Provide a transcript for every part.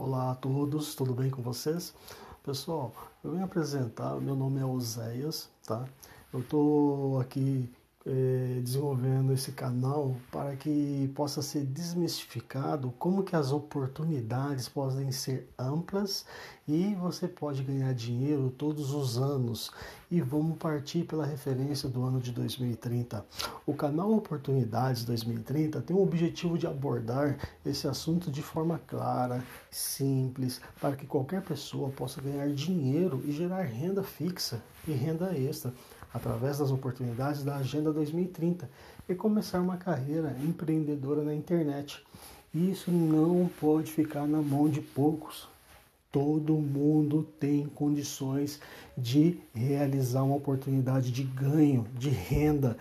Olá a todos, tudo bem com vocês? Pessoal, eu venho apresentar, meu nome é Oséias, tá? Eu estou aqui eh, desenvolvendo esse canal para que possa ser desmistificado como que as oportunidades podem ser amplas e você pode ganhar dinheiro todos os anos. E vamos partir pela referência do ano de 2030. O canal Oportunidades 2030 tem o objetivo de abordar esse assunto de forma clara, simples, para que qualquer pessoa possa ganhar dinheiro e gerar renda fixa e renda extra através das oportunidades da Agenda 2030 e começar uma carreira empreendedora na internet. Isso não pode ficar na mão de poucos. Todo mundo tem condições de realizar uma oportunidade de ganho, de renda.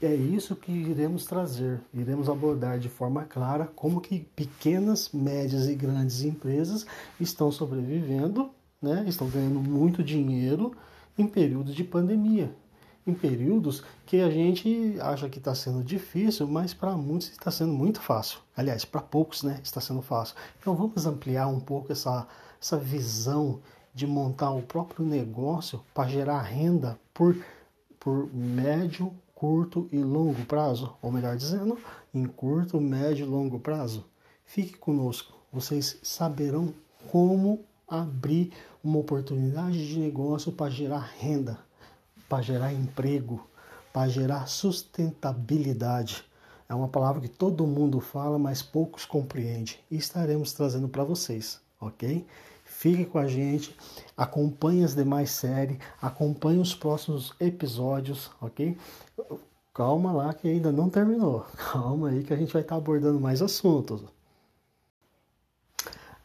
É isso que iremos trazer, iremos abordar de forma clara como que pequenas, médias e grandes empresas estão sobrevivendo, né? estão ganhando muito dinheiro em períodos de pandemia, em períodos que a gente acha que está sendo difícil, mas para muitos está sendo muito fácil. Aliás, para poucos, né, está sendo fácil. Então vamos ampliar um pouco essa, essa visão de montar o próprio negócio para gerar renda por, por médio, curto e longo prazo, ou melhor dizendo, em curto, médio e longo prazo. Fique conosco, vocês saberão como abrir uma oportunidade de negócio para gerar renda, para gerar emprego, para gerar sustentabilidade. É uma palavra que todo mundo fala, mas poucos compreendem. E estaremos trazendo para vocês, ok? Fique com a gente, acompanhe as demais séries, acompanhe os próximos episódios, ok? Calma lá que ainda não terminou. Calma aí que a gente vai estar abordando mais assuntos.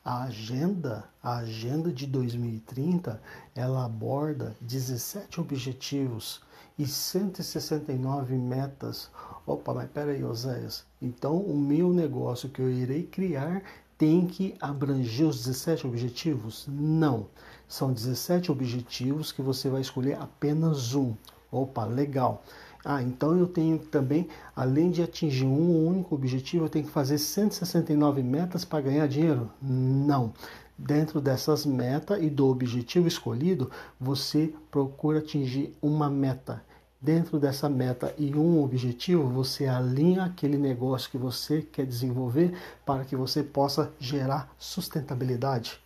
A agenda, a agenda de 2030, ela aborda 17 objetivos e 169 metas. Opa, mas peraí, Oséias. Então, o meu negócio que eu irei criar tem que abranger os 17 objetivos? Não. São 17 objetivos que você vai escolher apenas um. Opa, legal. Ah, então eu tenho também, além de atingir um único objetivo, eu tenho que fazer 169 metas para ganhar dinheiro? Não. Dentro dessas metas e do objetivo escolhido, você procura atingir uma meta. Dentro dessa meta e um objetivo, você alinha aquele negócio que você quer desenvolver para que você possa gerar sustentabilidade,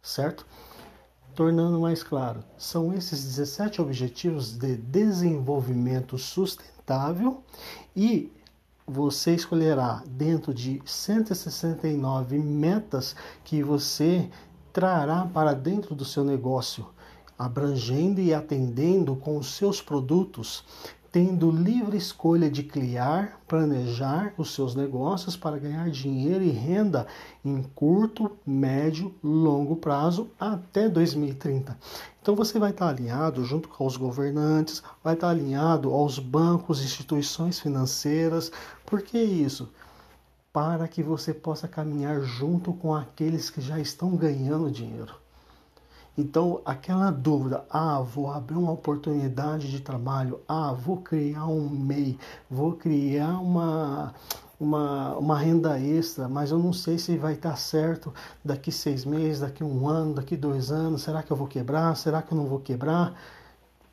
certo? Tornando mais claro, são esses 17 objetivos de desenvolvimento sustentável e você escolherá dentro de 169 metas que você trará para dentro do seu negócio, abrangendo e atendendo com os seus produtos tendo livre escolha de criar, planejar os seus negócios para ganhar dinheiro e renda em curto, médio, longo prazo até 2030. Então você vai estar alinhado junto com os governantes, vai estar alinhado aos bancos, instituições financeiras. Por que isso? Para que você possa caminhar junto com aqueles que já estão ganhando dinheiro. Então, aquela dúvida, ah, vou abrir uma oportunidade de trabalho, ah, vou criar um MEI, vou criar uma, uma, uma renda extra, mas eu não sei se vai estar certo daqui seis meses, daqui um ano, daqui dois anos, será que eu vou quebrar, será que eu não vou quebrar?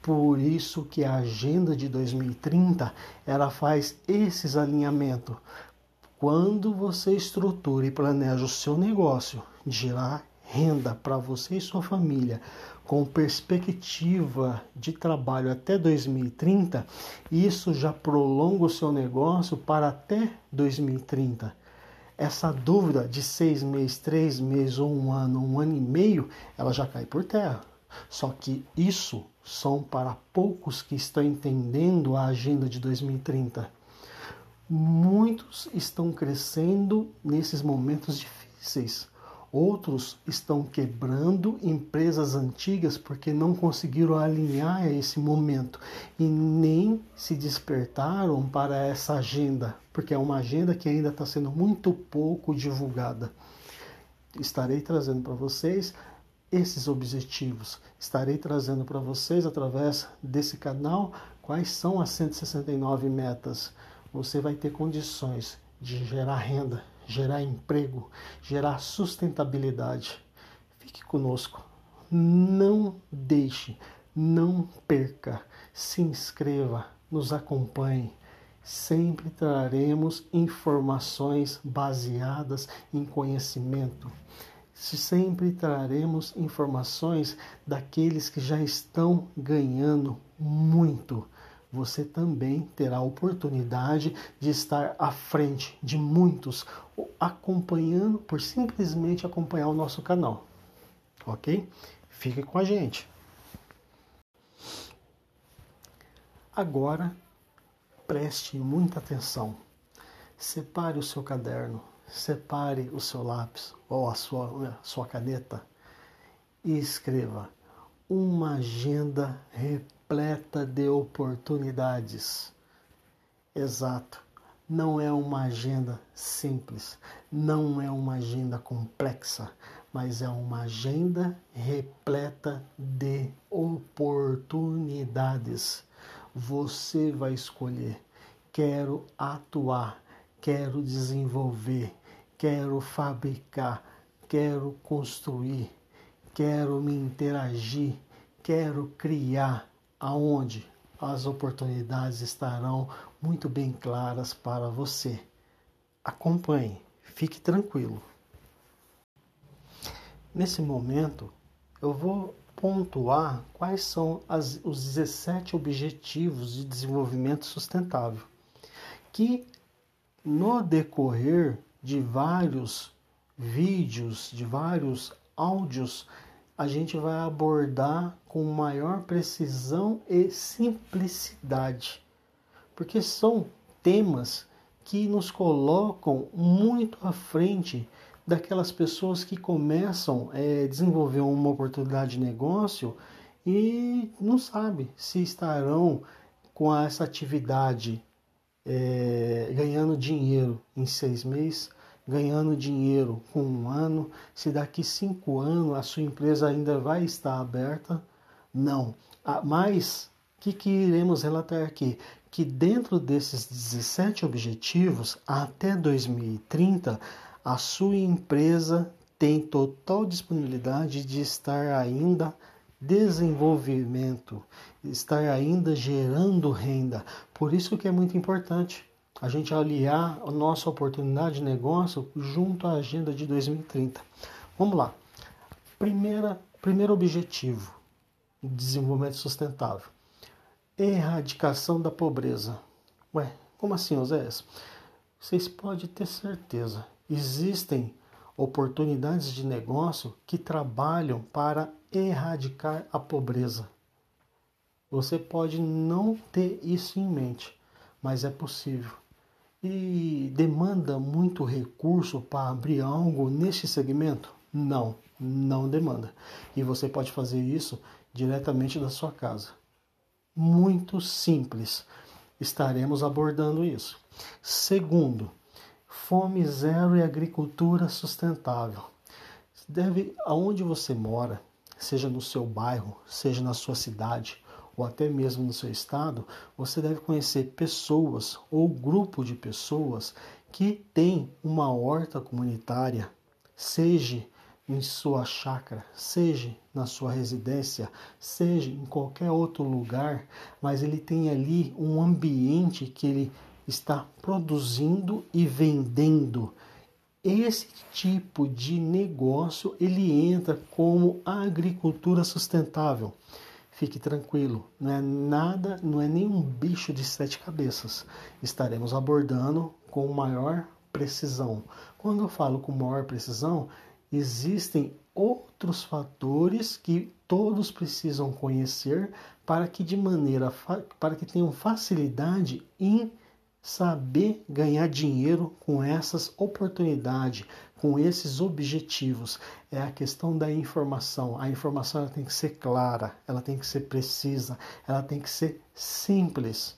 Por isso que a agenda de 2030 ela faz esses alinhamentos. Quando você estrutura e planeja o seu negócio de gerar renda para você e sua família com perspectiva de trabalho até 2030, isso já prolonga o seu negócio para até 2030. Essa dúvida de seis meses, três meses ou um ano, um ano e meio, ela já cai por terra. Só que isso são para poucos que estão entendendo a agenda de 2030. Muitos estão crescendo nesses momentos difíceis Outros estão quebrando empresas antigas porque não conseguiram alinhar a esse momento e nem se despertaram para essa agenda, porque é uma agenda que ainda está sendo muito pouco divulgada. Estarei trazendo para vocês esses objetivos. Estarei trazendo para vocês através desse canal quais são as 169 metas. Você vai ter condições de gerar renda, gerar emprego, gerar sustentabilidade. Fique conosco. Não deixe, não perca. Se inscreva, nos acompanhe. Sempre traremos informações baseadas em conhecimento. Sempre traremos informações daqueles que já estão ganhando muito você também terá a oportunidade de estar à frente de muitos acompanhando, por simplesmente acompanhar o nosso canal. Ok? Fique com a gente. Agora, preste muita atenção. Separe o seu caderno, separe o seu lápis ou a sua, a sua caneta e escreva uma agenda repleta de oportunidades. Exato. Não é uma agenda simples, não é uma agenda complexa, mas é uma agenda repleta de oportunidades. Você vai escolher: quero atuar, quero desenvolver, quero fabricar, quero construir, quero me interagir, quero criar aonde as oportunidades estarão muito bem claras para você. Acompanhe, fique tranquilo. Nesse momento, eu vou pontuar quais são as, os 17 objetivos de desenvolvimento sustentável, que no decorrer de vários vídeos, de vários áudios, a gente vai abordar com maior precisão e simplicidade, porque são temas que nos colocam muito à frente daquelas pessoas que começam a é, desenvolver uma oportunidade de negócio e não sabe se estarão com essa atividade é, ganhando dinheiro em seis meses ganhando dinheiro com um ano, se daqui cinco anos a sua empresa ainda vai estar aberta. Não. Ah, mas o que, que iremos relatar aqui? Que dentro desses 17 objetivos, até 2030, a sua empresa tem total disponibilidade de estar ainda desenvolvimento, estar ainda gerando renda. Por isso que é muito importante a gente aliar a nossa oportunidade de negócio junto à agenda de 2030. Vamos lá. Primeira, primeiro objetivo de desenvolvimento sustentável: erradicação da pobreza. Ué, como assim, Oséias? Vocês podem ter certeza. Existem oportunidades de negócio que trabalham para erradicar a pobreza. Você pode não ter isso em mente, mas é possível e demanda muito recurso para abrir algo nesse segmento? Não, não demanda. E você pode fazer isso diretamente da sua casa. Muito simples. Estaremos abordando isso. Segundo, fome zero e agricultura sustentável. Deve aonde você mora, seja no seu bairro, seja na sua cidade, ou até mesmo no seu estado, você deve conhecer pessoas ou grupo de pessoas que têm uma horta comunitária, seja em sua chácara, seja na sua residência, seja em qualquer outro lugar, mas ele tem ali um ambiente que ele está produzindo e vendendo. Esse tipo de negócio ele entra como agricultura sustentável. Fique tranquilo, não é nada, não é nenhum bicho de sete cabeças. Estaremos abordando com maior precisão. Quando eu falo com maior precisão, existem outros fatores que todos precisam conhecer para que de maneira para que tenham facilidade em saber ganhar dinheiro com essas oportunidades, com esses objetivos. É a questão da informação. A informação ela tem que ser clara, ela tem que ser precisa, ela tem que ser simples.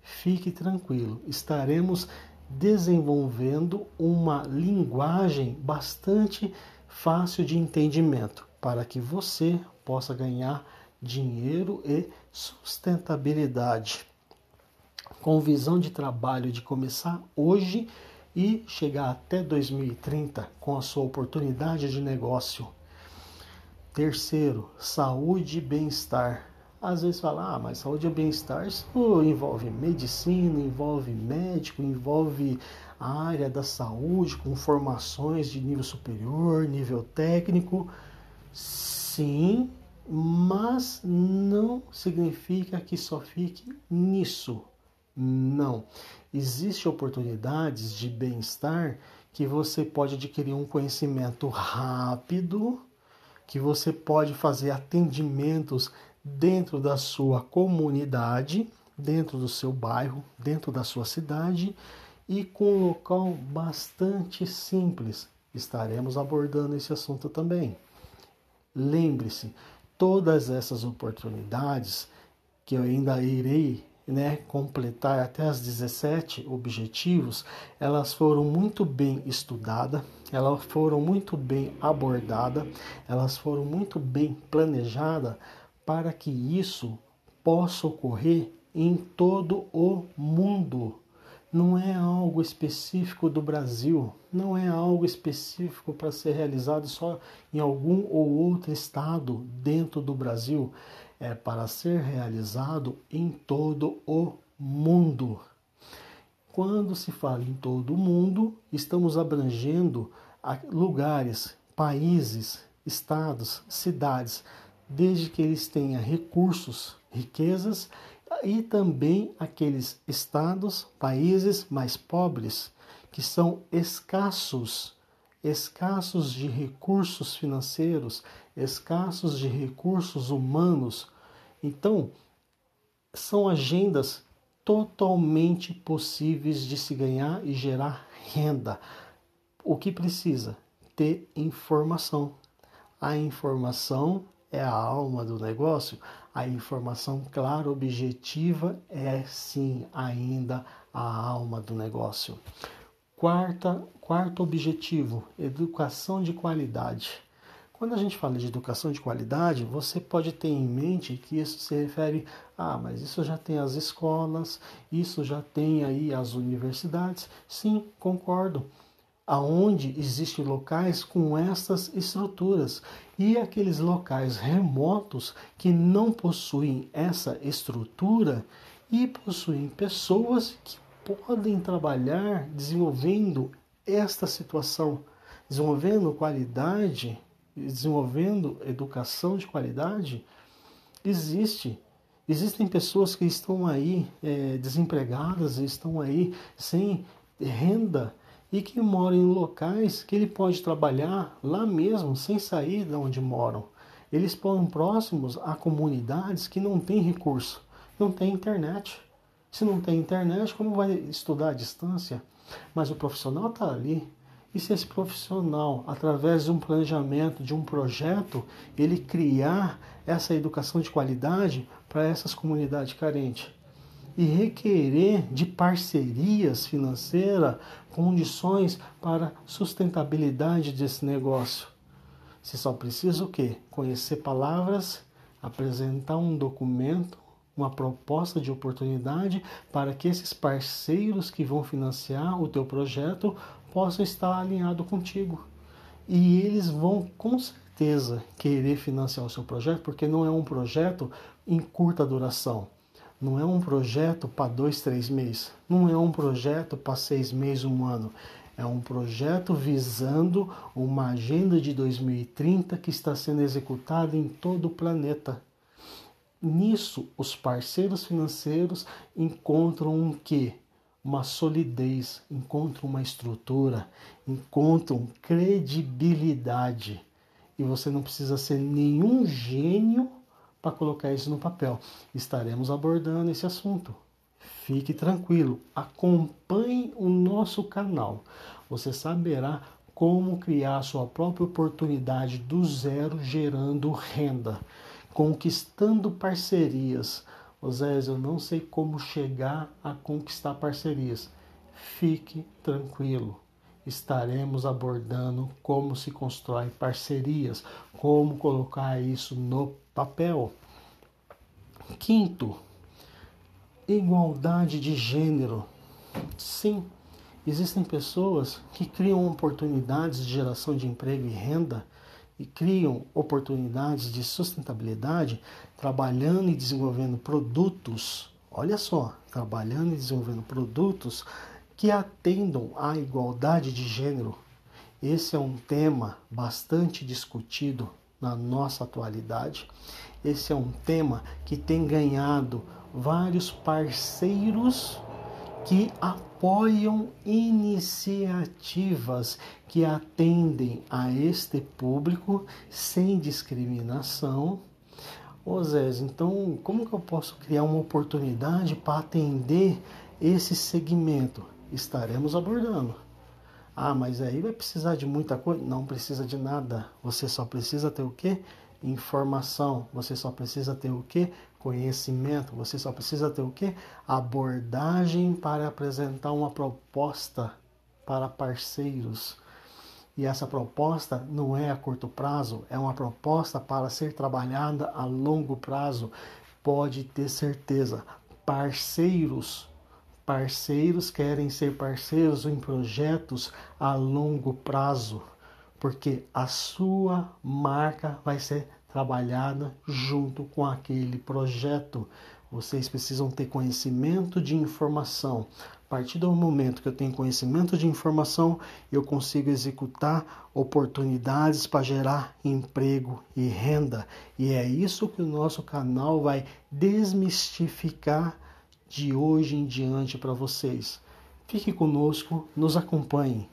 Fique tranquilo, estaremos desenvolvendo uma linguagem bastante fácil de entendimento para que você possa ganhar dinheiro e sustentabilidade com visão de trabalho de começar hoje e chegar até 2030 com a sua oportunidade de negócio. Terceiro, saúde e bem-estar. Às vezes fala, ah, mas saúde e bem-estar isso envolve medicina, envolve médico, envolve a área da saúde com formações de nível superior, nível técnico. Sim, mas não significa que só fique nisso. Não. Existem oportunidades de bem-estar que você pode adquirir um conhecimento rápido, que você pode fazer atendimentos dentro da sua comunidade, dentro do seu bairro, dentro da sua cidade e com um local bastante simples. Estaremos abordando esse assunto também. Lembre-se, todas essas oportunidades que eu ainda irei né, completar até as 17 objetivos, elas foram muito bem estudadas, elas foram muito bem abordadas, elas foram muito bem planejadas para que isso possa ocorrer em todo o mundo. Não é algo específico do Brasil, não é algo específico para ser realizado só em algum ou outro estado dentro do Brasil é para ser realizado em todo o mundo. Quando se fala em todo o mundo, estamos abrangendo lugares, países, estados, cidades, desde que eles tenham recursos, riquezas e também aqueles estados, países mais pobres que são escassos, escassos de recursos financeiros, escassos de recursos humanos então, são agendas totalmente possíveis de se ganhar e gerar renda. O que precisa? Ter informação. A informação é a alma do negócio. A informação clara, objetiva, é sim ainda a alma do negócio. Quarta, quarto objetivo: educação de qualidade. Quando a gente fala de educação de qualidade, você pode ter em mente que isso se refere ah, mas isso já tem as escolas, isso já tem aí as universidades. Sim, concordo. Aonde existem locais com essas estruturas e aqueles locais remotos que não possuem essa estrutura e possuem pessoas que podem trabalhar desenvolvendo esta situação, desenvolvendo qualidade desenvolvendo educação de qualidade, existe. Existem pessoas que estão aí é, desempregadas, estão aí sem renda e que moram em locais que ele pode trabalhar lá mesmo, sem sair de onde moram. Eles estão próximos a comunidades que não têm recurso, não têm internet. Se não tem internet, como vai estudar à distância? Mas o profissional está ali, e se esse profissional, através de um planejamento, de um projeto, ele criar essa educação de qualidade para essas comunidades carentes e requerer de parcerias financeiras condições para sustentabilidade desse negócio. Você só precisa o quê? Conhecer palavras, apresentar um documento, uma proposta de oportunidade para que esses parceiros que vão financiar o teu projeto possam estar alinhados contigo. E eles vão com certeza querer financiar o seu projeto, porque não é um projeto em curta duração. Não é um projeto para dois, três meses. Não é um projeto para seis meses, um ano. É um projeto visando uma agenda de 2030 que está sendo executada em todo o planeta. Nisso, os parceiros financeiros encontram um quê? Uma solidez, encontram uma estrutura, encontram credibilidade. E você não precisa ser nenhum gênio para colocar isso no papel. Estaremos abordando esse assunto. Fique tranquilo, acompanhe o nosso canal. Você saberá como criar a sua própria oportunidade do zero, gerando renda, conquistando parcerias Osés, eu não sei como chegar a conquistar parcerias. Fique tranquilo. Estaremos abordando como se constrói parcerias, como colocar isso no papel. Quinto, igualdade de gênero. Sim, Existem pessoas que criam oportunidades de geração de emprego e renda e criam oportunidades de sustentabilidade trabalhando e desenvolvendo produtos, olha só, trabalhando e desenvolvendo produtos que atendam à igualdade de gênero. Esse é um tema bastante discutido na nossa atualidade. Esse é um tema que tem ganhado vários parceiros que apoiam iniciativas que atendem a este público sem discriminação. Ô Zé, então como que eu posso criar uma oportunidade para atender esse segmento? Estaremos abordando. Ah, mas aí vai precisar de muita coisa? Não precisa de nada. Você só precisa ter o quê? Informação. Você só precisa ter o quê? Conhecimento. Você só precisa ter o quê? Abordagem para apresentar uma proposta para parceiros. E essa proposta não é a curto prazo, é uma proposta para ser trabalhada a longo prazo. Pode ter certeza. Parceiros Parceiros querem ser parceiros em projetos a longo prazo, porque a sua marca vai ser trabalhada junto com aquele projeto. Vocês precisam ter conhecimento de informação. Partir do momento que eu tenho conhecimento de informação, eu consigo executar oportunidades para gerar emprego e renda. E é isso que o nosso canal vai desmistificar de hoje em diante para vocês. Fique conosco, nos acompanhe.